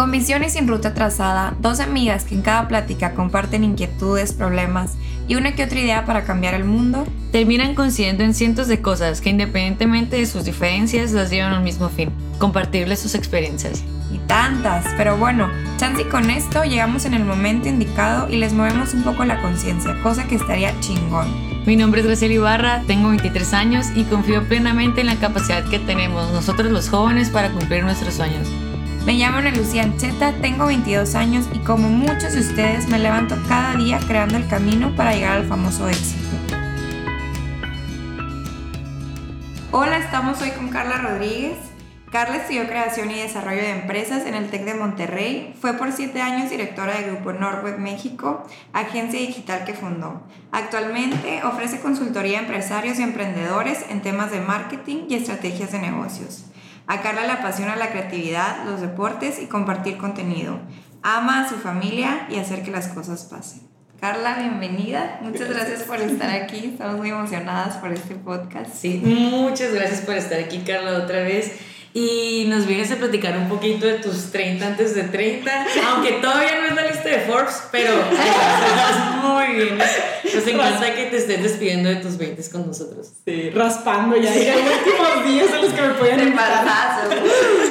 Con visión sin ruta trazada, dos amigas que en cada plática comparten inquietudes, problemas y una que otra idea para cambiar el mundo, terminan coincidiendo en cientos de cosas que independientemente de sus diferencias las llevan al mismo fin, compartirles sus experiencias. Y tantas, pero bueno, chance y con esto llegamos en el momento indicado y les movemos un poco la conciencia, cosa que estaría chingón. Mi nombre es Graciela Ibarra, tengo 23 años y confío plenamente en la capacidad que tenemos nosotros los jóvenes para cumplir nuestros sueños. Me llamo Ana Lucía Ancheta, tengo 22 años y como muchos de ustedes me levanto cada día creando el camino para llegar al famoso éxito. Hola, estamos hoy con Carla Rodríguez. Carla estudió creación y desarrollo de empresas en el TEC de Monterrey. Fue por siete años directora de Grupo Norweb México, agencia digital que fundó. Actualmente ofrece consultoría a empresarios y emprendedores en temas de marketing y estrategias de negocios. A Carla le apasiona la creatividad, los deportes y compartir contenido. Ama a su familia y hacer que las cosas pasen. Carla, bienvenida. Muchas gracias. por estar aquí. Estamos muy emocionadas por este podcast. Sí, muchas gracias por estar aquí, Carla, otra vez. Y nos vienes a platicar un poquito de tus 30 antes de 30, aunque todavía no es la lista de Forbes, pero muy bien. Nos encanta que te estés despidiendo de tus 20 con nosotros. Sí, raspando ya, ya los últimos días en los que me pueden invitar.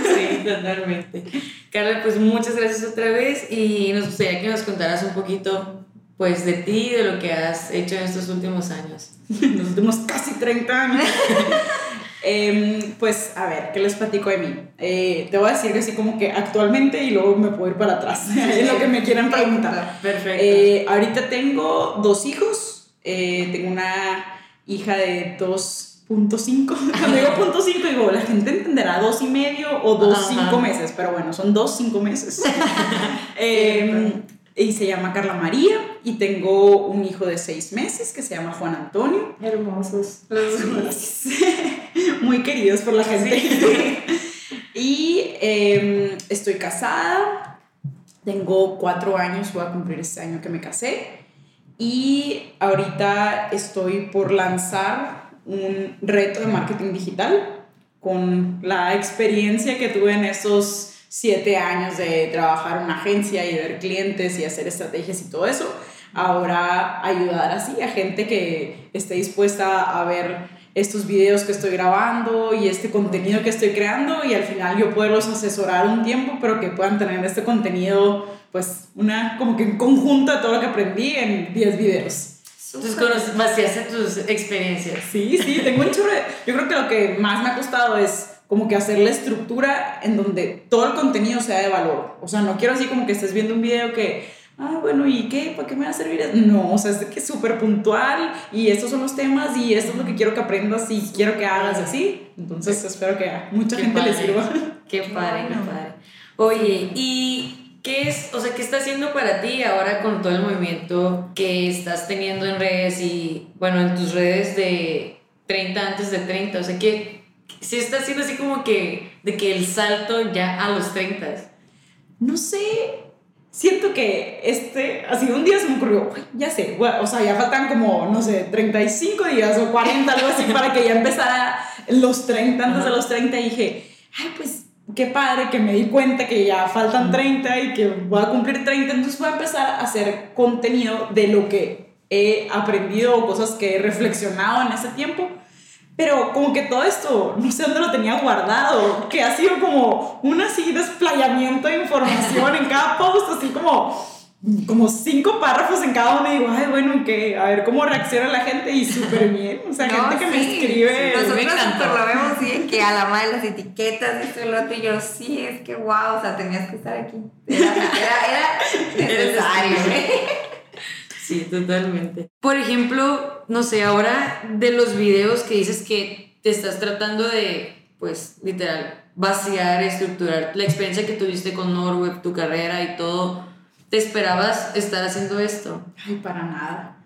Sí, totalmente. Carla, pues muchas gracias otra vez y nos gustaría que nos contaras un poquito pues de ti y de lo que has hecho en estos últimos años. los últimos casi 30 años. Em, pues a ver, ¿qué les platico de mí? Eh, te voy a decir así como que actualmente y luego me puedo ir para atrás, es lo que me quieran preguntar. Perfecto. Eh, ahorita tengo dos hijos, eh, tengo una hija de 2.5, cuando digo punto cinco digo, la gente entenderá dos y medio o dos cinco meses, pero bueno, son dos cinco meses. eh, y se llama Carla María y tengo un hijo de seis meses que se llama Juan Antonio. Hermosos. Los Muy queridos por la gente. y em, estoy casada, tengo cuatro años, voy a cumplir este año que me casé. Y ahorita estoy por lanzar un reto de marketing digital con la experiencia que tuve en estos siete años de trabajar en una agencia y ver clientes y hacer estrategias y todo eso, ahora ayudar así a gente que esté dispuesta a ver estos videos que estoy grabando y este contenido que estoy creando y al final yo poderlos asesorar un tiempo, pero que puedan tener este contenido, pues una como que en conjunto de todo lo que aprendí en 10 videos. Entonces conoces, vaciaste tus experiencias. Sí, sí, tengo un chorro Yo creo que lo que más me ha costado es como que hacer la estructura en donde todo el contenido sea de valor. O sea, no quiero así como que estés viendo un video que, ah, bueno, ¿y qué? ¿Para qué me va a servir? No, o sea, es que es súper puntual y estos son los temas y esto es lo que quiero que aprendas y quiero que hagas así. Entonces, espero que a mucha gente le sirva. Qué padre, qué padre. Oye, ¿y qué es, o sea, qué está haciendo para ti ahora con todo el movimiento que estás teniendo en redes y, bueno, en tus redes de 30 antes de 30? O sea, ¿qué, sí está haciendo así como que de que el salto ya a los 30. No sé, siento que este, así un día se me ocurrió, ya sé, o sea, ya faltan como, no sé, 35 días o 40, algo así, para que ya empezara los 30, antes de los 30, y dije, ay, pues qué padre que me di cuenta que ya faltan 30 y que voy a cumplir 30, entonces voy a empezar a hacer contenido de lo que he aprendido o cosas que he reflexionado en ese tiempo pero como que todo esto, no sé dónde lo tenía guardado, que ha sido como un así desplayamiento de información en cada post, así como, como cinco párrafos en cada uno y digo, ay, bueno, que a ver cómo reacciona la gente y súper bien, o sea, gente que me escribe. Nosotros me lo vemos, sí, que a la madre las etiquetas, esto y lo otro, y yo, sí, es que wow, o sea, tenías que estar aquí. Era, era, era necesario, ¿eh? Sí, totalmente. Por ejemplo, no sé, ahora de los videos que dices que te estás tratando de, pues, literal, vaciar, estructurar la experiencia que tuviste con Norweb, tu carrera y todo, ¿te esperabas estar haciendo esto? Ay, para nada.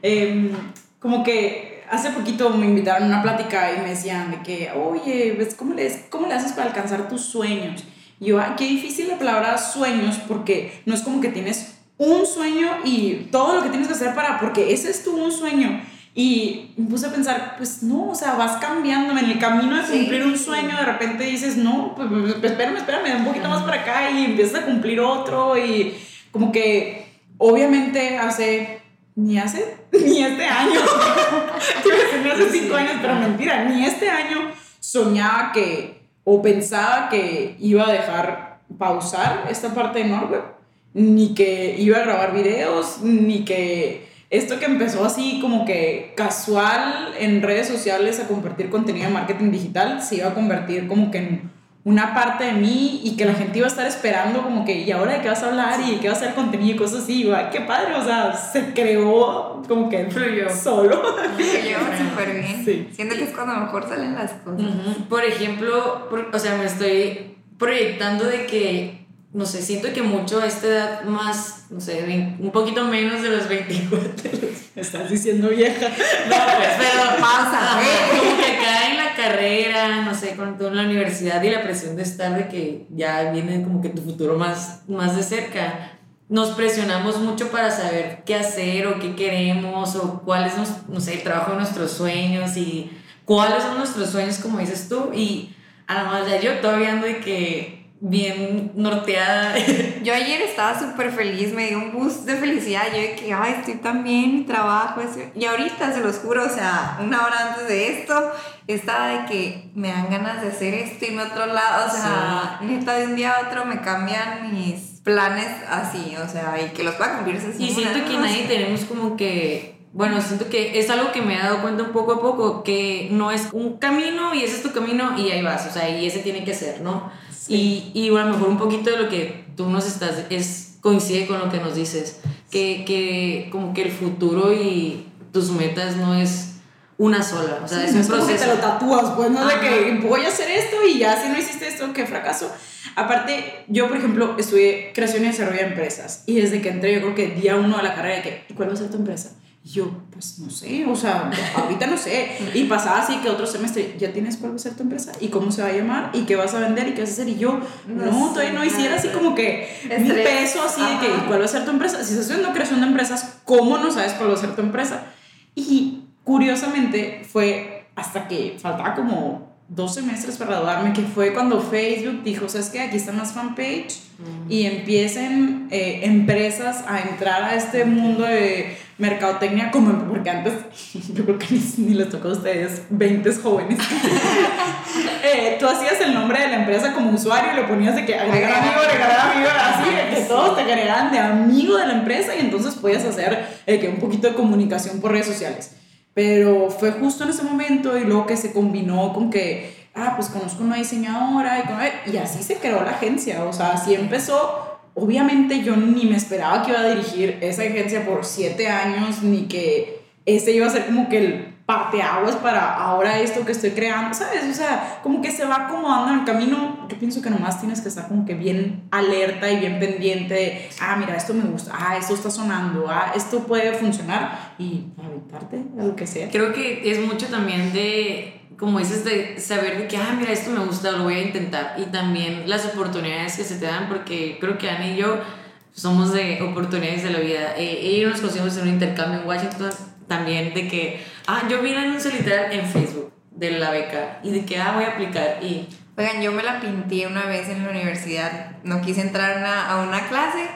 Em, como que hace poquito me invitaron a una plática y me decían de que, oye, ¿ves cómo le, cómo le haces para alcanzar tus sueños? Y yo, ay, qué difícil la palabra sueños porque no es como que tienes un sueño y todo lo que tienes que hacer para, porque ese es tu un sueño. Y me puse a pensar, pues no, o sea, vas cambiando en el camino de cumplir un sueño, de repente dices, no, pues, pues, pues espérame, espérame, un poquito más para acá y empiezas a cumplir otro y como que obviamente hace, ni hace, ni este año, ni hace cinco años, pero mentira, ni este año soñaba que, o pensaba que iba a dejar pausar esta parte de Norweb, ni que iba a grabar videos, ni que esto que empezó así como que casual en redes sociales a compartir contenido de marketing digital se iba a convertir como que en una parte de mí y que la gente iba a estar esperando como que, ¿y ahora de qué vas a hablar? ¿Y de qué vas a hacer contenido? Y cosas así. ¡Ay, qué padre! O sea, se creó como que Fluyó. solo. Fluyó súper bien. Sí. Siento que es cuando mejor salen las cosas. Por ejemplo, o sea, me estoy proyectando de que no sé, siento que mucho a esta edad más, no sé, un poquito menos de los 24. Estás diciendo vieja. No, pues, pero pasa. como que acá en la carrera, no sé, con toda la universidad y la presión de estar de que ya viene como que tu futuro más, más de cerca, nos presionamos mucho para saber qué hacer o qué queremos o cuál es, no sé, el trabajo de nuestros sueños y cuáles son nuestros sueños, como dices tú. Y a la madre, yo todavía ando de que bien norteada. Yo ayer estaba súper feliz, me dio un boost de felicidad. Yo de que, ay, estoy tan bien, mi trabajo. Y ahorita, se los juro, o sea, una hora antes de esto, estaba de que me dan ganas de hacer esto y en otro lado. O sea, neta, de un día a otro me cambian mis planes así, o sea, y que los pueda cumplir así. Y siento que nadie tenemos como que bueno, siento que es algo que me he dado cuenta un poco a poco, que no es un camino y ese es tu camino y ahí vas, o sea, y ese tiene que ser, ¿no? Y, y a lo mejor un poquito de lo que tú nos estás, es, coincide con lo que nos dices, que, que como que el futuro y tus metas no es una sola, o sea, es un proceso. que te lo tatúas, pues, no de que voy a hacer esto y ya si no hiciste esto, qué fracaso. Aparte, yo, por ejemplo, estudié creación y desarrollo de empresas y desde que entré, yo creo que día uno a la carrera, de que, ¿cuál va a ser tu empresa? Y yo, pues no sé, o sea, ahorita no sé. Y pasaba así que otro semestre, ¿ya tienes cuál va a ser tu empresa? ¿Y cómo se va a llamar? ¿Y qué vas a vender? ¿Y qué vas a hacer? Y yo, no, todavía no hiciera así como que mi peso así de que, ¿cuál va a ser tu empresa? Si estás haciendo creación de empresas, ¿cómo no sabes cuál va a ser tu empresa? Y curiosamente fue hasta que faltaba como dos semestres para graduarme, que fue cuando Facebook dijo, ¿sabes qué? Aquí están las fanpage y empiecen eh, empresas a entrar a este mundo de mercadotecnia como porque antes yo creo que ni, les tocó a ustedes 20 jóvenes. Eh, tú hacías el nombre de la empresa como usuario y le ponías de que agregar amigo agregar amigo así de que todos te agregaran de amigo de la empresa y entonces podías hacer eh, que un poquito de comunicación por redes sociales. Pero fue justo en ese momento y luego que se combinó con que ah pues conozco una diseñadora y, y así se creó la agencia o sea así empezó obviamente yo ni me esperaba que iba a dirigir esa agencia por siete años, ni que ese iba a ser como que el parteaguas para ahora esto que estoy creando, ¿sabes? O sea, como que se va acomodando en el camino. Yo pienso que nomás tienes que estar como que bien alerta y bien pendiente de, ah, mira, esto me gusta, ah, esto está sonando, ah, esto puede funcionar y aventarte lo que sea. Creo que es mucho también de como dices, de saber de que, ah, mira, esto me gusta, lo voy a intentar. Y también las oportunidades que se te dan, porque creo que Ana y yo somos de oportunidades de la vida. Eh, ella nos conocimos en un intercambio en Washington, también de que, ah, yo vi un anuncio literal en Facebook de la beca y de que, ah, voy a aplicar. Y. Oigan, yo me la pinté una vez en la universidad, no quise entrar a una clase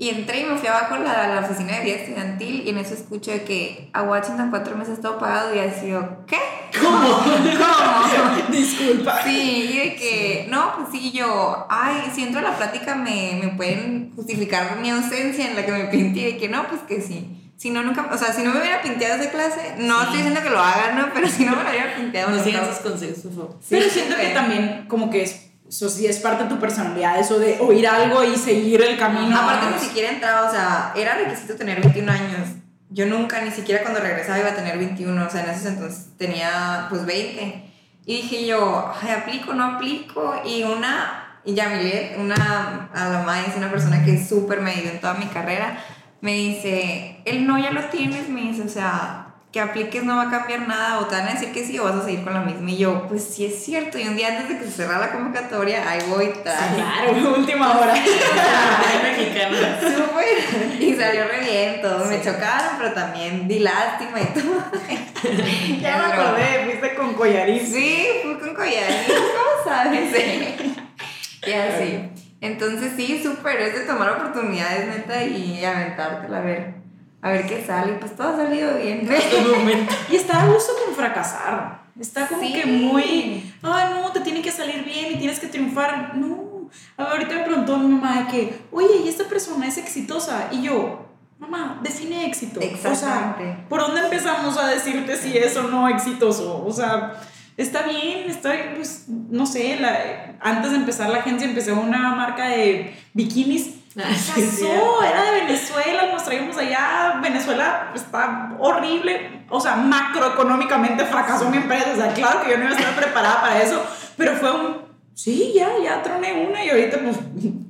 y entré y me fui abajo a la, la, oficina de vida estudiantil y en eso escucho de que a Washington cuatro meses todo pagado y así yo, ¿qué? ¿Cómo? ¿Cómo? Disculpa. Sí, y de que, no, pues sí, yo, ay, si entro a la plática me, me pueden justificar mi ausencia en la que me pinté y que no, pues que sí. Si no, nunca, o sea, si no me hubiera pinteado esa clase, no estoy diciendo que lo hagan, ¿no? Pero si no me lo hubiera pinteado. No sigan sus consejos, Sí, Pero siento que también como que es eso sí es parte de tu personalidad, eso de oír algo y seguir el camino. Aparte ni siquiera entraba, o sea, era requisito tener 21 años. Yo nunca, ni siquiera cuando regresaba iba a tener 21, o sea, en esos entonces tenía pues 20. Y dije yo, ay, aplico, no aplico. Y una, y Yamilet, una, a la madre, es una persona que súper me ayudó en toda mi carrera, me dice, el no ya lo tienes, me dice, o sea, que apliques no va a cambiar nada o te van a decir que sí o vas a seguir con lo mismo. Y yo, pues sí es cierto. Y un día antes de que se cerrara la convocatoria, ahí voy. Claro, última hora. mexicana. Súper. Y salió re bien, todo. Me chocaron, pero también di lástima y todo. Ya me acordé, fuiste con collarín. Sí, fui con collarín, ¿cómo sabes? y así. Entonces sí, súper, es de tomar oportunidades, neta, y aventártela a ver, a ver qué sale. Pues todo ha salido bien. Y está a gusto con fracasar. Está como Sí. que muy, ay no, te tiene que salir bien y tienes que triunfar. No. A ver, ahorita me preguntó mi mamá de que, oye, ¿y esta persona es exitosa? Y yo, mamá, define éxito. O sea, Exactamente. ¿por dónde empezamos a decirte si es o no exitoso? O sea, está bien, está, pues, no sé, la- antes de empezar la agencia empecé una marca de bikinis. Ah. Pasó, era de Venezuela, nos traíamos allá, Venezuela está horrible, o sea, macroeconómicamente fracasó mi empresa, o sea, claro que yo no iba a estar preparada para eso, pero fue un, sí, ya, ya troné una y ahorita pues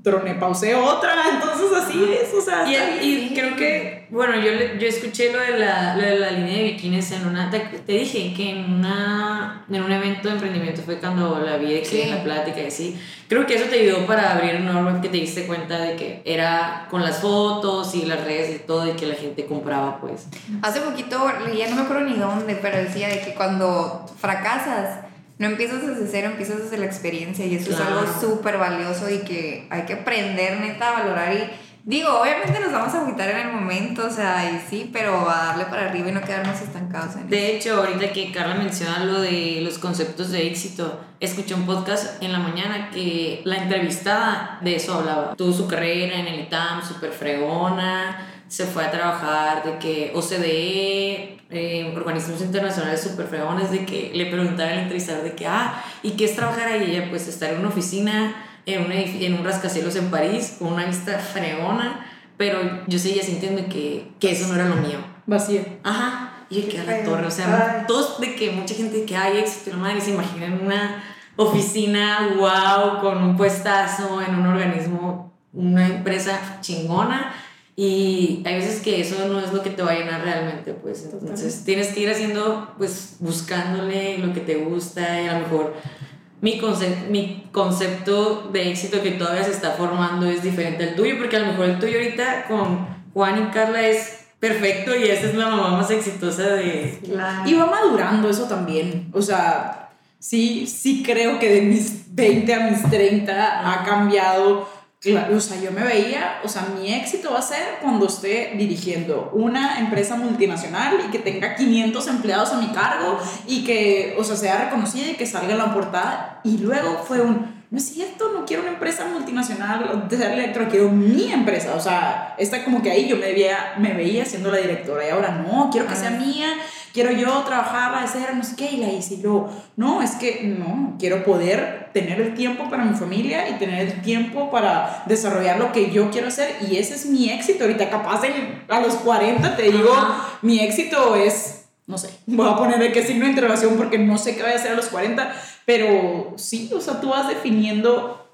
troné, pausé otra, entonces así es, o sea, Y, está bien. y creo que, bueno, yo, yo escuché lo de, la, lo de la línea de bikinis en una. Te, te dije que en, una, en un evento de emprendimiento fue cuando la vi de que Sí. en la plática y así. Creo que eso te ayudó para abrir Norweb, que te diste cuenta de que era con las fotos y las redes y todo, y que la gente compraba, pues. Hace poquito leía, no me acuerdo ni dónde, pero decía de que cuando fracasas, no empiezas desde cero, empiezas desde la experiencia y eso es Claro. algo súper valioso y que hay que aprender neta a valorar y digo, obviamente nos vamos a agüitar en el momento, o sea, y sí, pero a darle para arriba y no quedarnos estancados en De hecho, ahorita que Carla menciona lo de los conceptos de éxito, escuché un podcast en la mañana que la entrevistada de eso hablaba. Tuvo su carrera en el ITAM, súper fregona, se fue a trabajar de que OCDE, eh, organismos internacionales súper fregones, de que le preguntaba al entrevistador de que, ah, ¿y qué es trabajar ahí? Ella, pues estar en una oficina, en un, en un rascacielos en París, con una vista fregona, pero yo seguía sintiendo que, que eso no era lo mío. Vacía. Ajá. Y el que a la torre, o sea, Ay. todos de que mucha gente que hay éxito, la madre se imagina en una oficina, wow, con un puestazo, en un organismo, una empresa chingona. Y hay veces que eso no es lo que te va a llenar realmente, pues. Entonces Totalmente. tienes que ir haciendo, pues, buscándole lo que te gusta y a lo mejor mi, conce- mi concepto de éxito que todavía se está formando es diferente al tuyo, porque a lo mejor el tuyo ahorita con Juan y Carla es perfecto y esa es la mamá más exitosa de... Claro. Y va madurando eso también. O sea, sí, sí creo que de mis 20 a mis 30 ha cambiado. Claro, o sea, yo me veía, o sea, mi éxito va a ser cuando esté dirigiendo una empresa multinacional y que tenga 500 empleados a mi cargo y que, o sea, sea reconocida y que salga en la portada. Y luego fue un, no es cierto, no quiero una empresa multinacional de ser electro, quiero mi empresa. O sea, esta como que ahí yo me veía, me veía siendo la directora y ahora no, quiero que sea Ah. mía, quiero yo trabajar, hacer no sé qué, y la hice y luego, no, es que no, quiero poder tener el tiempo para mi familia y tener el tiempo para desarrollar lo que yo quiero hacer y ese es mi éxito. Ahorita capaz en- a los 40 te digo, Ajá. mi éxito es, no sé, voy a poner de qué signo de interrogación porque no sé qué voy a hacer a los 40, pero sí, o sea, tú vas definiendo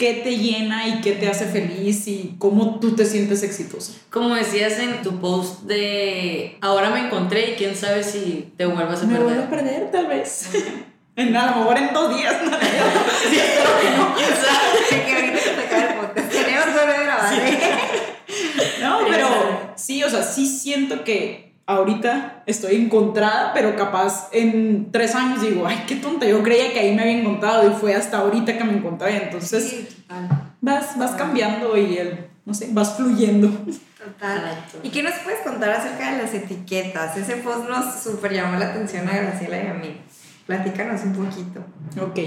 qué te llena y qué te hace feliz y cómo tú te sientes exitosa. Como decías en tu post de ahora me encontré y quién sabe si te vuelvas a Me perder. vuelvo a perder, tal vez. En, a lo mejor en dos días. ¿no? Sí, espero que no. ¿Quién sabe? que ahorita se te cae el podcast. Tenemos que grabar. No, pero sí, o sea, sí siento que ahorita estoy encontrada, pero capaz en tres años digo, ay, qué tonta, yo creía que ahí me había encontrado y fue hasta ahorita que me encontré. Entonces Sí, vas, vas cambiando y el, no sé, vas fluyendo. Total. ¿Y qué nos puedes contar acerca de las etiquetas? Ese post nos súper llamó la atención a Graciela y a mí. Platícanos un poquito. Ok.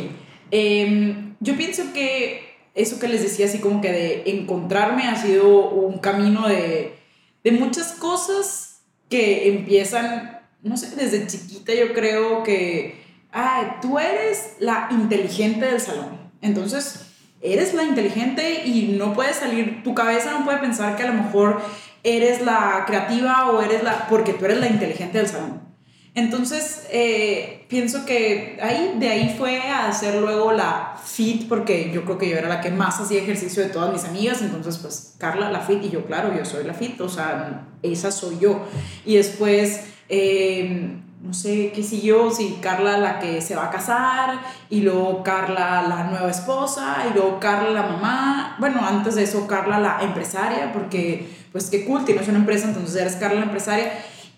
Em, yo pienso que eso que les decía, así como que de encontrarme, ha sido un camino de, de muchas cosas que empiezan, no sé, desde chiquita yo creo que, ah, tú eres la inteligente del salón. Entonces, eres la inteligente y no puedes salir, tu cabeza no puede pensar que a lo mejor eres la creativa o eres la, porque tú eres la inteligente del salón. Entonces, eh, pienso que ahí, de ahí fue a hacer luego la fit, porque yo creo que yo era la que más hacía ejercicio de todas mis amigas, entonces pues Carla la fit y yo, claro, yo soy la fit, o sea, esa soy yo. Y después eh, no sé qué siguió, si Carla la que se va a casar, y luego Carla la nueva esposa, y luego Carla la mamá, bueno, antes de eso Carla la empresaria, porque pues qué cool, tienes una empresa, entonces eres Carla la empresaria.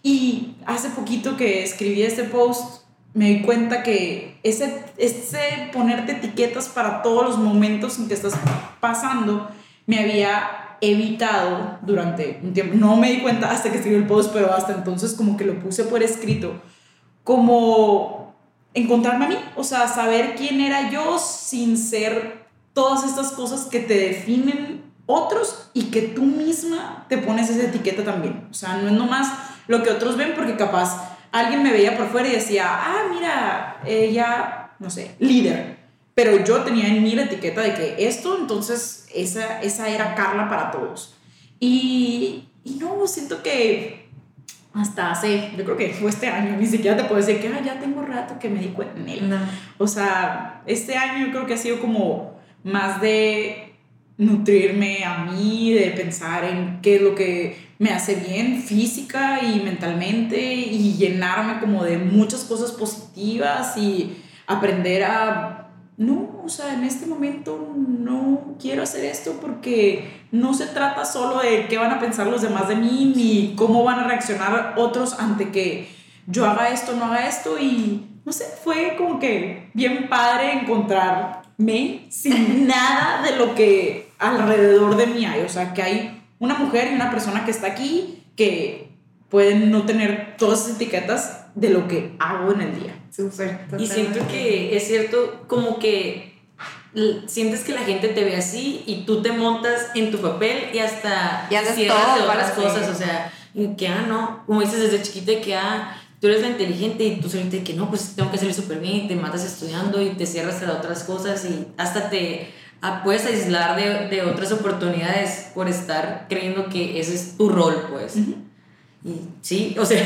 Y hace poquito que escribí este post, me di cuenta que ese, ese ponerte etiquetas para todos los momentos en que estás pasando me había evitado durante un tiempo. No me di cuenta hasta que escribí el post, pero hasta entonces como que lo puse por escrito como encontrarme a mí, o sea, saber quién era yo sin ser todas estas cosas que te definen otros y que tú misma te pones esa etiqueta también. O sea, no es nomás lo que otros ven porque capaz alguien me veía por fuera y decía, ah, mira, ella, no sé, líder. Pero yo tenía en mí la etiqueta de que esto, entonces, esa, esa era Carla para todos. Y, y no, siento que hasta hace, yo creo que fue este año, ni siquiera te puedo decir que ah, ya tengo rato que me di cuenta en él. O sea, este año yo creo que ha sido como más de nutrirme a mí, de pensar en qué es lo que me hace bien física y mentalmente y llenarme como de muchas cosas positivas y aprender a no, o sea, en este momento no quiero hacer esto porque no se trata solo de qué van a pensar los demás de mí ni cómo van a reaccionar otros ante que yo haga esto, no haga esto y no sé, fue como que bien padre encontrarme sin nada de lo que alrededor de mí hay, o sea, que hay una mujer y una persona que está aquí que pueden no tener todas esas etiquetas de lo que hago en el día. Y siento que es cierto, como que sientes que la gente te ve así y tú te montas en tu papel y hasta y cierras de otras cosas, o sea, que ah, no, como dices desde chiquita que ah, tú eres la inteligente y tú solamente que no, pues tengo que salir súper bien, te matas estudiando y te cierras a otras cosas y hasta te ah, puedes aislar de, de, otras oportunidades por estar creyendo que ese es tu rol, pues. Y sí, o sea.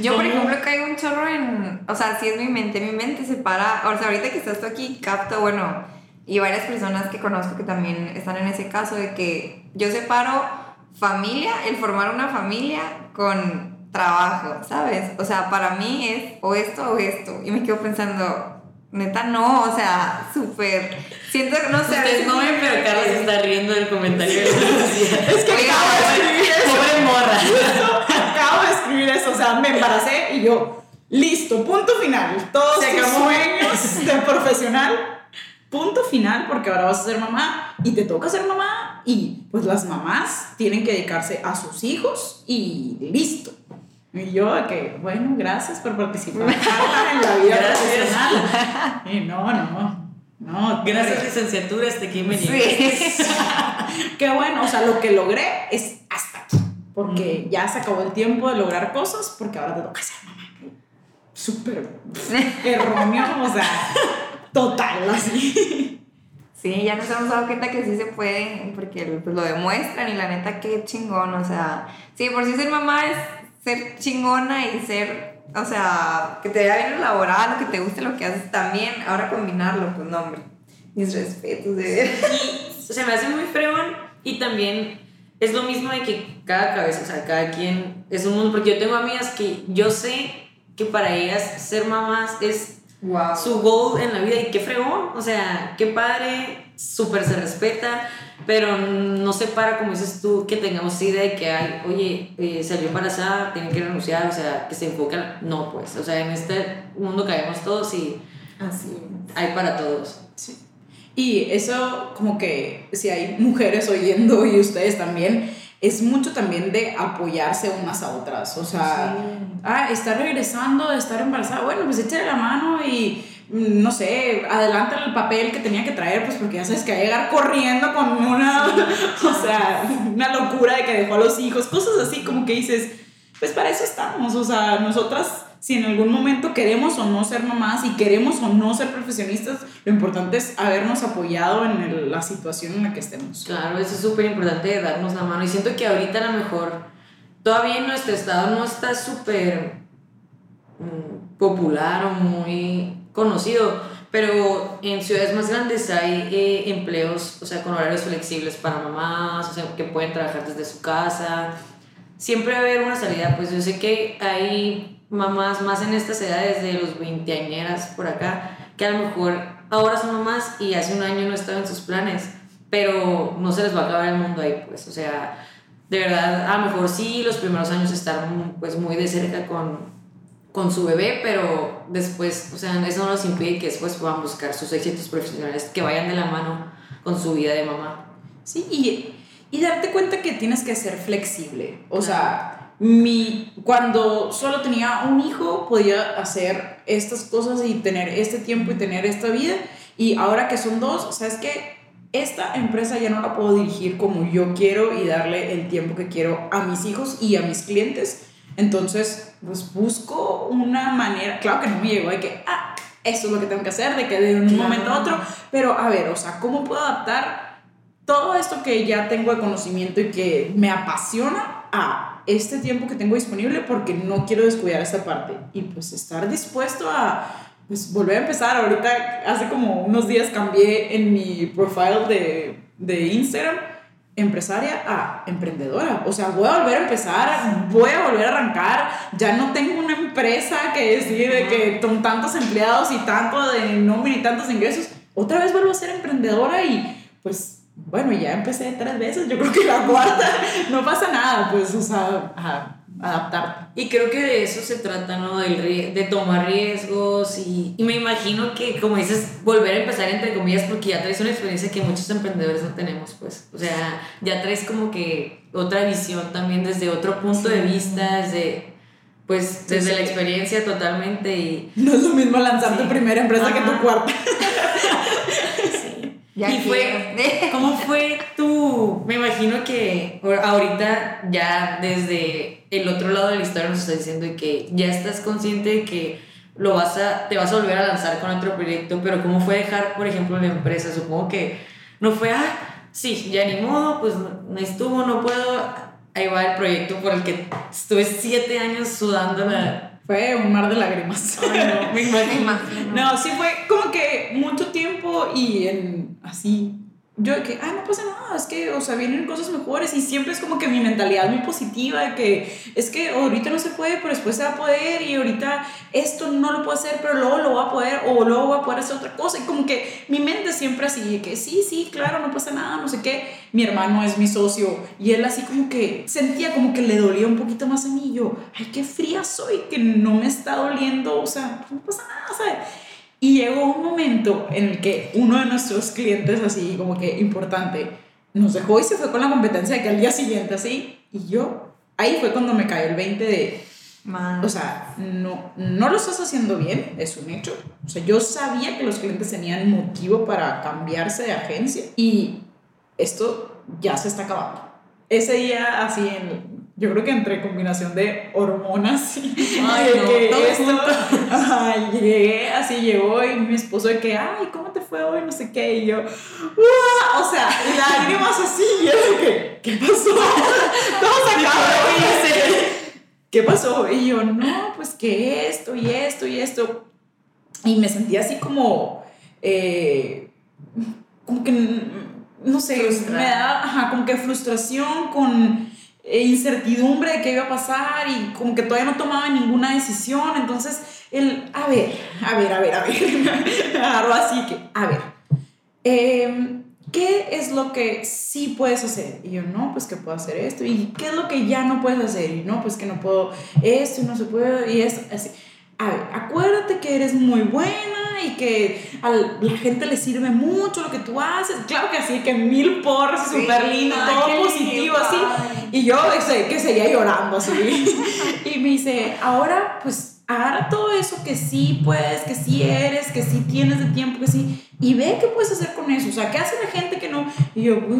Yo, por ejemplo, caigo un chorro en. O sea, sí es mi mente. Mi mente se para. O sea, ahorita que estás tú aquí, capto, bueno, y varias personas que conozco que también están en ese caso de que yo separo familia, el formar una familia con trabajo, ¿sabes? O sea, para mí es o esto o esto. Y me quedo pensando, Neta, no, o sea, súper. Siento, no sé. Ustedes no ven, pero Carlos se está riendo del comentario de Es que acabo de escribir eso. Pobre morra. acabo de escribir eso, o sea, me embaracé y yo, listo, punto final. Todos tus sueños de profesional, punto final, porque ahora vas a ser mamá y te toca ser mamá. Y pues las mamás tienen que dedicarse a sus hijos y listo. Y yo, que bueno, gracias por participar en la vida profesional. Y no, no, no. Gracias, licenciatura, este aquí me sí. Qué bueno, o sea, lo que logré es hasta aquí. Porque ya se acabó el tiempo de lograr cosas, porque ahora te toca ser mamá. Súper erróneo, o sea, total, así. Sí, ya nos hemos dado cuenta que sí se puede, porque pues, lo demuestran y la neta, qué chingón, o sea, sí, por si ser mamá es ser chingona y ser, o sea, que te vaya bien lo laboral, que te guste lo que haces también, ahora combinarlo, pues no, hombre, mis respetos de Y se me hace muy fregón y también es lo mismo de que cada cabeza, o sea, cada quien es un mundo, porque yo tengo amigas que yo sé que para ellas ser mamás es su goal en la vida y qué fregón, o sea, qué padre, súper se respeta, pero no se para, como dices tú, que tengamos idea de que hay, oye, eh, salió embarazada, tiene que renunciar, o sea, que se enfocan, no, pues, o sea, en este mundo caemos todos y así hay para todos. Sí. Y eso, como que si hay mujeres oyendo y ustedes también, es mucho también de apoyarse unas a otras. O sea, ah, está regresando, estar embarazada, bueno, pues échale la mano y no sé, adelanta el papel que tenía que traer, pues porque ya sabes que va a llegar corriendo con una, o sea, una locura de que dejó a los hijos, cosas así como que dices, pues para eso estamos, o sea, nosotras si en algún momento queremos o no ser mamás y queremos o no ser profesionistas, lo importante es habernos apoyado en la situación en la que estemos. Claro, eso es súper importante darnos la mano. Y siento que ahorita a lo mejor todavía en nuestro estado no está súper mm, popular o muy conocido, pero en ciudades más grandes hay eh, empleos, o sea, con horarios flexibles para mamás, o sea, que pueden trabajar desde su casa siempre va a haber una salida. Pues yo sé que hay mamás más en estas edades de los veinteañeras por acá, que a lo mejor ahora son mamás y hace un año no estaban en sus planes, pero no se les va a acabar el mundo ahí, pues, o sea, de verdad, a lo mejor sí, los primeros años están pues muy de cerca con, con su bebé, pero después, o sea, eso no los impide que después puedan buscar sus éxitos profesionales, que vayan de la mano con su vida de mamá. Sí, y, y darte cuenta que tienes que ser flexible, o sea mi, cuando solo tenía un hijo podía hacer estas cosas y tener este tiempo y tener esta vida. Y ahora que son dos, ¿sabes qué? Esta empresa ya no la puedo dirigir como yo quiero y darle el tiempo que quiero a mis hijos y a mis clientes. Entonces, pues busco una manera, claro que no me llegó de que, ah, eso es lo que tengo que hacer, de que de un momento a otro, pero a ver, o sea, ¿cómo puedo adaptar todo esto que ya tengo de conocimiento y que me apasiona a este tiempo que tengo disponible porque no quiero descuidar esta parte. Y pues estar dispuesto a pues volver a empezar. Ahorita hace como unos días cambié en mi profile de, de Instagram empresaria a emprendedora. O sea, voy a volver a empezar, voy a volver a arrancar. Ya no tengo una empresa que decir de que con tantos empleados y tanto de nómina y tantos ingresos. Otra vez vuelvo a ser emprendedora y pues bueno, ya empecé tres veces, yo creo que la cuarta, no pasa nada, pues, o sea, adaptarte. Y creo que de eso se trata, ¿no? de tomar riesgos y, y, me imagino que, como dices, volver a empezar entre comillas porque ya traes una experiencia que muchos emprendedores no tenemos, pues. O sea, ya traes como que otra visión también desde otro punto de vista, desde, pues, desde la experiencia totalmente y... No es lo mismo lanzar tu primera empresa que tu cuarta. y fue, ¿cómo fue tu, me imagino que ahorita ya desde el otro lado de la historia nos estás diciendo que ya estás consciente de que lo vas a, te vas a volver a lanzar con otro proyecto, pero ¿cómo fue dejar, por ejemplo, la empresa? Supongo que no fue, ah, sí, ya ni modo, pues no estuvo, no puedo, ahí va el proyecto por el que estuve siete años sudando la fue un mar de lágrimas. no, me imagino. No, sí fue como que mucho tiempo y en así yo que, ay, no pasa nada, es que, o sea, vienen cosas mejores y siempre es como que mi mentalidad muy positiva de que es que ahorita no se puede, pero después se va a poder y ahorita esto no lo puedo hacer, pero luego lo voy a poder o luego voy a poder hacer otra cosa y como que mi mente siempre así de que sí, sí, claro, no pasa nada, no sé qué. Mi hermano es mi socio y él así como que sentía como que le dolía un poquito más a mí y yo, ay, qué fría soy, que no me está doliendo, o sea, no pasa nada, ¿sabes? Y llegó un momento en el que uno de nuestros clientes, así como que importante, nos dejó y se fue con la competencia de que al día siguiente, así, y yo, ahí fue cuando me cayó el 20 de, o sea, no, no lo estás haciendo bien, es un hecho. O sea, yo sabía que los clientes tenían motivo para cambiarse de agencia y esto ya se está acabando. Ese día, así en, yo creo que entre combinación de hormonas y ay, no, que esto, ay, llegué, así llegó y mi esposo de que, ay, ¿cómo te fue hoy? No sé qué, y yo, o sea, lágrimas así, y yo de que, ¿qué pasó? Todo se acabó, ¿qué pasó? Y yo, no, pues que esto y esto y esto, y me sentía así como, eh, como que, no sé, me da, ajá, como que frustración con incertidumbre de qué iba a pasar y como que todavía no tomaba ninguna decisión. Entonces, el, a ver, a ver, a ver, a ver, agarró así que, a ver, em, ¿qué es lo que sí puedes hacer? Y yo, no, pues que puedo hacer esto. ¿Y qué es lo que ya no puedes hacer? Y no, pues que no puedo esto y no se puede y esto, así. A ver, acuérdate que eres muy buena y que a la gente le sirve mucho lo que tú haces. Claro que así, que mil porras, súper lindo, todo positivo. Y yo que seguía llorando así. y me dice, ahora pues agarra todo eso que sí puedes, que sí eres, que sí tienes de tiempo, que sí, y ve qué puedes hacer con eso. O sea, ¿qué hace la gente que no? Y yo, pues,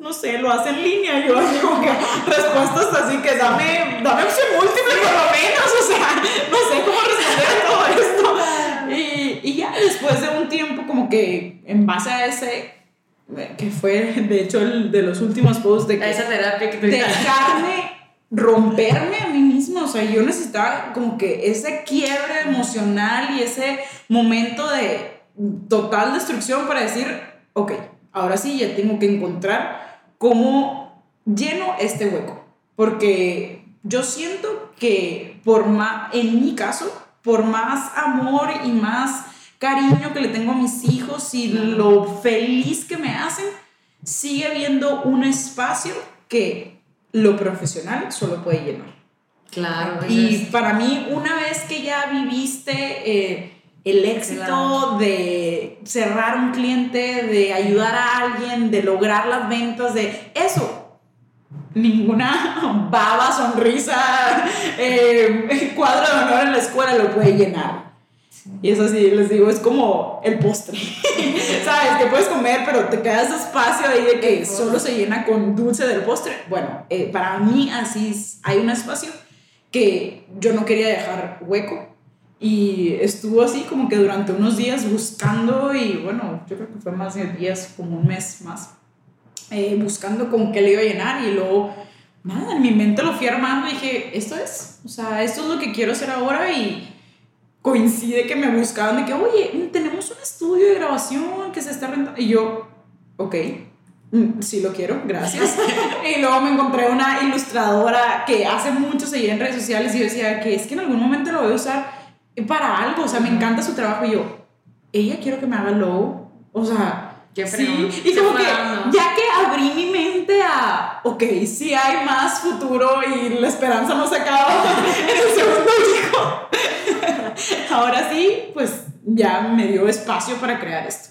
no sé, lo hace en línea. Yo como que respuestas así que dame, dame opción múltiple por lo menos. O sea, no sé cómo responder a todo esto. Y, y ya después de un tiempo como que en base a ese que fue de hecho el de los últimos posts de que esa terapia que te dejarme romperme a mí misma, o sea, yo necesitaba como que ese quiebre emocional y ese momento de total destrucción para decir, ok, ahora sí ya tengo que encontrar cómo lleno este hueco. Porque yo siento que por más, en mi caso, por más amor y más cariño que le tengo a mis hijos y lo feliz que me hacen, sigue habiendo un espacio que lo profesional solo puede llenar. Claro. Y para mí, una vez que ya viviste eh, el éxito de cerrar un cliente, de ayudar a alguien, de lograr las ventas, de eso, ninguna baba, sonrisa, eh, cuadro de honor en la escuela lo puede llenar. Y eso sí, les digo, es como el postre. ¿Sabes? Que puedes comer, pero te queda ese espacio ahí de que solo se llena con dulce del postre. Bueno, eh, para mí así hay un espacio que yo no quería dejar hueco. Y estuvo así como que durante unos días buscando y bueno, yo creo que fue más de días, como un mes más, eh, buscando con qué le iba a llenar y luego, nada, en mi mente lo fui armando y dije, esto es, o sea, esto es lo que quiero hacer ahora y coincide que me buscaban de que, oye, tenemos un estudio de grabación que se está rentando y yo, ok, Mm, sí lo quiero, gracias. y luego me encontré una ilustradora que hace mucho seguía en redes sociales y yo decía que es que en algún momento lo voy a usar para algo, o sea, me encanta su trabajo y yo, ella quiero que me haga logo, o sea, Qué sí, y como que ya que abrí mi mente a, ok, sí hay más futuro y la esperanza no se acaba en el segundo hijo, ahora sí, pues ya me dio espacio para crear esto.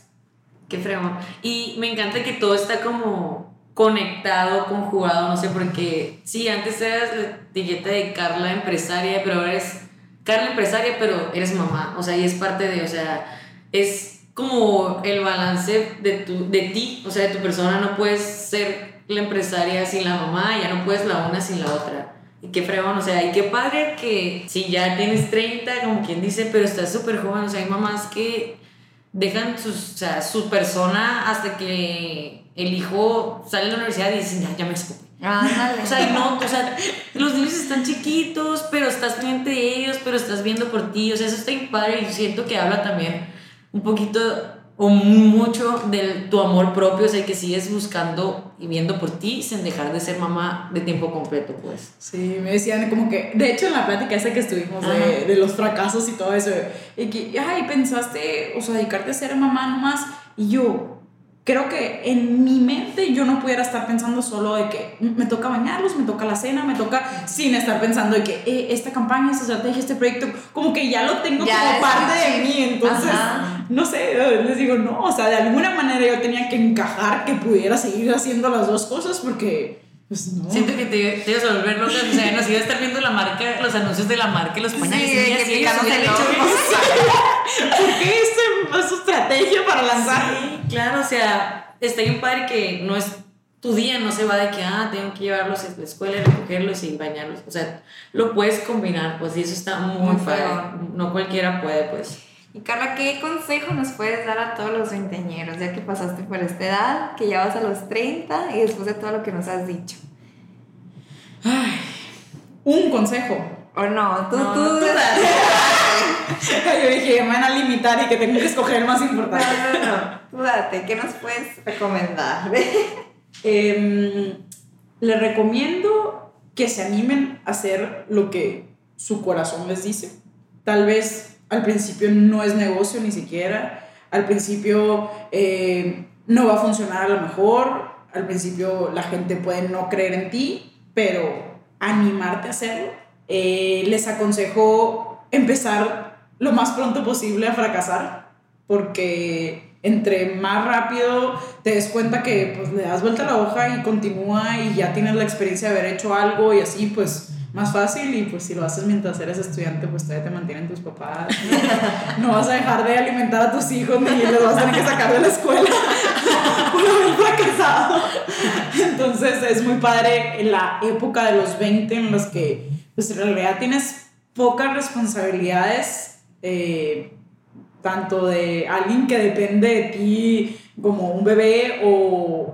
Qué fregón. Y me encanta que todo está como conectado, conjugado, no sé, porque sí, antes eras la etiqueta de Carla empresaria, pero ahora eres Carla empresaria, pero eres mamá, o sea, y es parte de, o sea, es como el balance de, tu, de ti, o sea, de tu persona, no puedes ser la empresaria sin la mamá, ya no puedes la una sin la otra. Y qué fregón, o sea, y qué padre que si ya tienes 30, como quien dice, pero estás súper joven, o sea, hay mamás que dejan sus, o sea, su persona hasta que el hijo sale de la universidad y dicen, ya, ya me escupí. o sea, no, o sea, los niños están chiquitos, pero estás pendiente de ellos, pero estás viendo por ti, o sea, eso está padre y siento que habla también un poquito o mucho de tu amor propio, o sea, que sigues buscando y viendo por ti sin dejar de ser mamá de tiempo completo, pues. Sí, me decían como que, de hecho en la plática esa que estuvimos de, de, los fracasos y todo eso, y que, ay, pensaste, o sea, dedicarte a ser mamá nomás, y yo, creo que en mi mente yo no pudiera estar pensando solo de que me toca bañarlos, me toca la cena, me toca sin estar pensando de que eh, esta campaña, esta estrategia, este proyecto, como que ya lo tengo como parte de mí, entonces, no sé, les digo, no, o sea, de alguna manera yo tenía que encajar que pudiera seguir haciendo las dos cosas porque... Pues no. Siento que te, te ibas a volver loca, o sea, nos ibas a estar viendo la marca, los anuncios de la marca y los pañales sí, y así, ¿Por qué es su estrategia para lanzar? Sí, claro, o sea, está bien padre que no es tu día, no se va de que, ah, tengo que llevarlos a la escuela y recogerlos y bañarlos. O sea, lo puedes combinar, pues, y eso está muy, muy padre. No cualquiera puede, pues. Y Carla, ¿qué consejo nos puedes dar a todos los veinteañeros, ya que pasaste por esta edad, que ya vas a los 30 y después de todo lo que nos has dicho? Ay, un consejo. ¿O no? Tú, no, tú, no, tú Yo dije, me van a limitar y que tengo que escoger el más importante. No, no, no. Tú date, ¿qué nos puedes recomendar? eh, le recomiendo que se animen a hacer lo que su corazón les dice. Tal vez al principio no es negocio ni siquiera. Al principio eh, no va a funcionar a lo mejor. Al principio la gente puede no creer en ti, pero animarte a hacerlo. Eh, les aconsejo empezar lo más pronto posible a fracasar, porque entre más rápido te des cuenta que pues, le das vuelta a la hoja y continúa y ya tienes la experiencia de haber hecho algo y así, pues más fácil y pues si lo haces mientras eres estudiante pues todavía te mantienen tus papás no, vas a dejar de alimentar a tus hijos ni los vas a tener que sacar de la escuela por haber fracasado. Entonces es muy padre la época de los 20 en los que pues en realidad tienes pocas responsabilidades eh, tanto de alguien que depende de ti como un bebé o,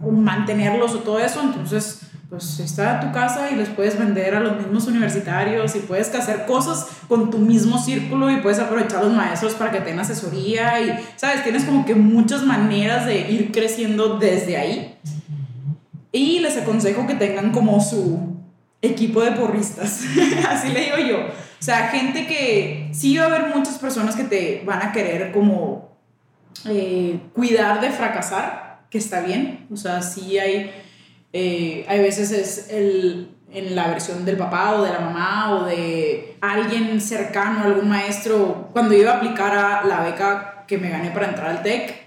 o mantenerlos o todo eso. Entonces pues está tu casa y les puedes vender a los mismos universitarios y puedes hacer cosas con tu mismo círculo y puedes aprovechar a los maestros para que tengan asesoría y, ¿sabes? Tienes como que muchas maneras de ir creciendo desde ahí. Y les aconsejo que tengan como su equipo de porristas, así le digo yo. O sea, gente que sí va a haber muchas personas que te van a querer como eh, cuidar de fracasar, que está bien. O sea, sí hay, eh, hay veces es el, en la versión del papá o de la mamá o de alguien cercano, algún maestro. Cuando iba a aplicar a la beca que me gané para entrar al TEC,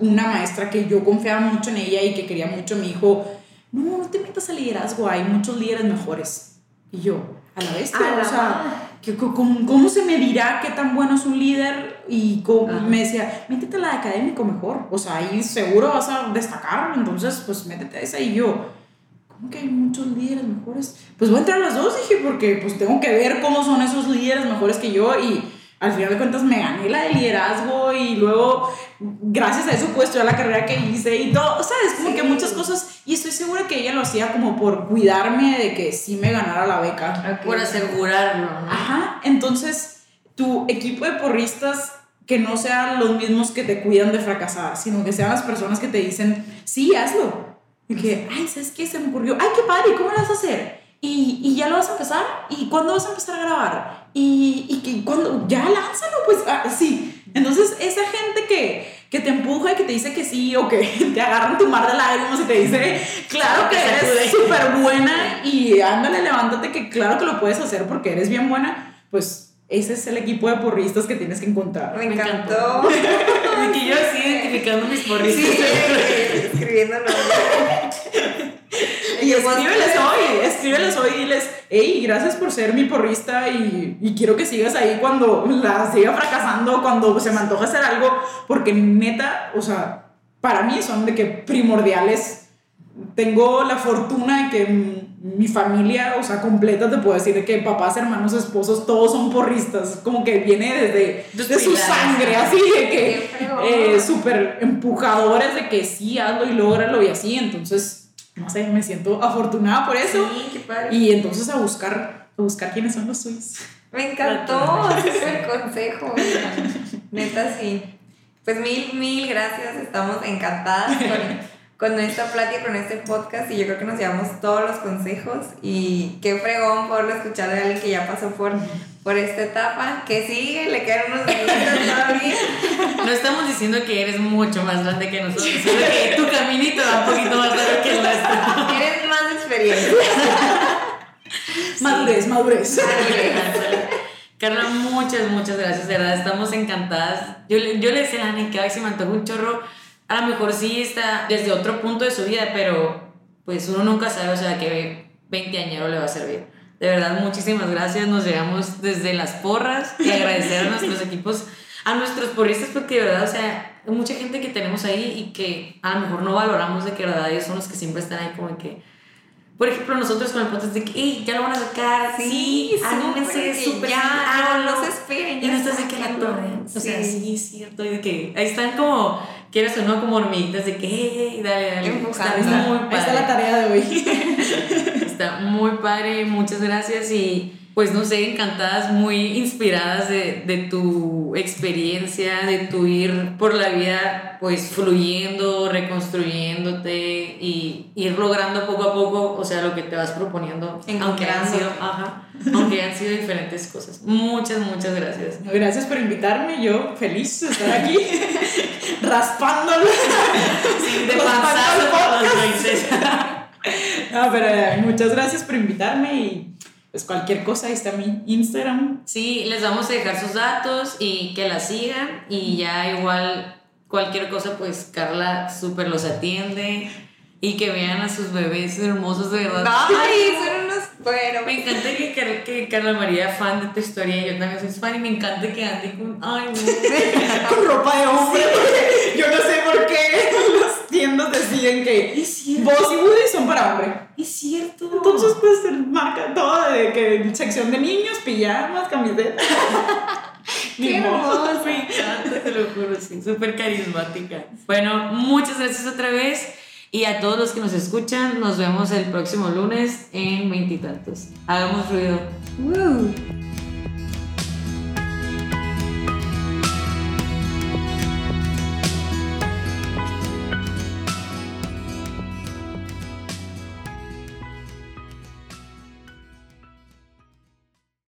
una maestra que yo confiaba mucho en ella y que quería mucho me dijo, no, no te metas al liderazgo, hay muchos líderes mejores. Y yo, a la vez, o sea, cómo, cómo, se me dirá qué tan bueno es un líder? Y cómo, me decía, métete a la de académico mejor, o sea, ahí seguro vas a destacar, entonces pues métete a esa. Y yo que hay muchos líderes mejores. Pues voy a entrar a las dos, dije, porque pues tengo que ver cómo son esos líderes mejores que yo. Y al final de cuentas me gané la de liderazgo y luego gracias a eso pues estudiar la carrera que hice y todo, o sea, es como que muchas cosas. Y estoy segura que ella lo hacía como por cuidarme de que sí me ganara la beca. Por asegurarlo. Ajá, entonces tu equipo de porristas que no sean los mismos que te cuidan de fracasar, sino que sean las personas que te dicen, sí, hazlo, y que, ay, ¿sabes qué? Se me ocurrió, ay, qué padre, ¿cómo lo vas a hacer? Y, y, ya lo vas a empezar, ¿y cuándo vas a empezar a grabar? Y, y que cuando, ya lánzalo, pues ah, sí. Entonces, esa gente que, que te empuja y que te dice que sí, o que te agarran tu mar de lágrimas y te dice, claro que eres súper buena y ándale, levántate, que claro que lo puedes hacer porque eres bien buena, pues ese es el equipo de porristas que tienes que encontrar. Me encantó. y que yo así identificando mis porristas. Sí, escribiéndolo. y escríbeles hoy, escríbeles hoy y diles, hey, gracias por ser mi porrista y, y, quiero que sigas ahí cuando la siga fracasando, cuando se me antoja hacer algo, porque neta, o sea, para mí son de que primordiales. Tengo la fortuna de que mi familia, o sea, completa, te puedo decir que papás, hermanos, esposos, todos son porristas, como que viene desde de su sangre, así de que eh, súper empujadores de que sí, hazlo y lógralo y así, entonces, no sé, me siento afortunada por eso. Sí, qué padre. Y entonces a buscar, a buscar quiénes son los suyos. Me encantó, ese consejo, neta, sí. Pues mil, mil gracias, estamos encantadas con con esta plática, con este podcast y yo creo que nos llevamos todos los consejos y qué fregón poderlo escuchar de alguien que ya pasó por, por esta etapa, que sigue, le quedan unos minutos todavía. No estamos diciendo que eres mucho más grande que nosotros, sino que tu caminito va un poquito más largo que el nuestro. Tienes más experiencia. Madurez, madurez. Carla, muchas, muchas gracias, de verdad, estamos encantadas. Yo, yo le decía a Ani que a ver si me antoja un chorro a lo mejor sí está desde otro punto de su vida, pero pues uno nunca sabe, o sea, que 20 años le va a servir. De verdad, muchísimas gracias. Nos llegamos desde las porras y agradecer a nuestros equipos, a nuestros porristas, porque de verdad, o sea, hay mucha gente que tenemos ahí y que a lo mejor no valoramos de que de verdad ellos son los que siempre están ahí como que por ejemplo, nosotros con el podcast de que, ya lo van a sacar, sí, anímense, súper, ya, no se esperen. Y no estás de que la torre. O sea, sí, es cierto. Y de que ahí están como, quieres o no, como hormiguitas de que, hey, dale, dale. Está, muy padre. Ahí está la tarea de hoy. está muy padre, muchas gracias y pues no sé, encantadas, muy inspiradas de, de, tu experiencia, de tu ir por la vida pues fluyendo, reconstruyéndote y ir logrando poco a poco, o sea, lo que te vas proponiendo, aunque han, sido, ajá, aunque han sido diferentes cosas. Muchas, muchas gracias. Gracias por invitarme, yo feliz de estar aquí, raspándolo. Sí, de pasar No, pero eh, muchas gracias por invitarme y pues cualquier cosa, ahí está mi Instagram. Sí, les vamos a dejar sus datos y que la sigan y ya igual cualquier cosa, pues Carla súper los atiende y que vean a sus bebés hermosos de verdad. Ay, son unos bueno. Me encanta que, que, Carla María fan de tu historia y yo también soy fan y me encanta que ande con ay no. con ropa de hombre. Yo no sé por qué las tiendas deciden que vos y Woody son para hombre. Es cierto. Entonces pues marca todo de que sección de niños, pijamas, camisetas. Qué hermoso. Me encanta, te lo juro, sí, súper carismática. Bueno, muchas gracias otra vez. Y a todos los que nos escuchan, nos vemos el próximo lunes en veintitantos. Hagamos ruido. Woo.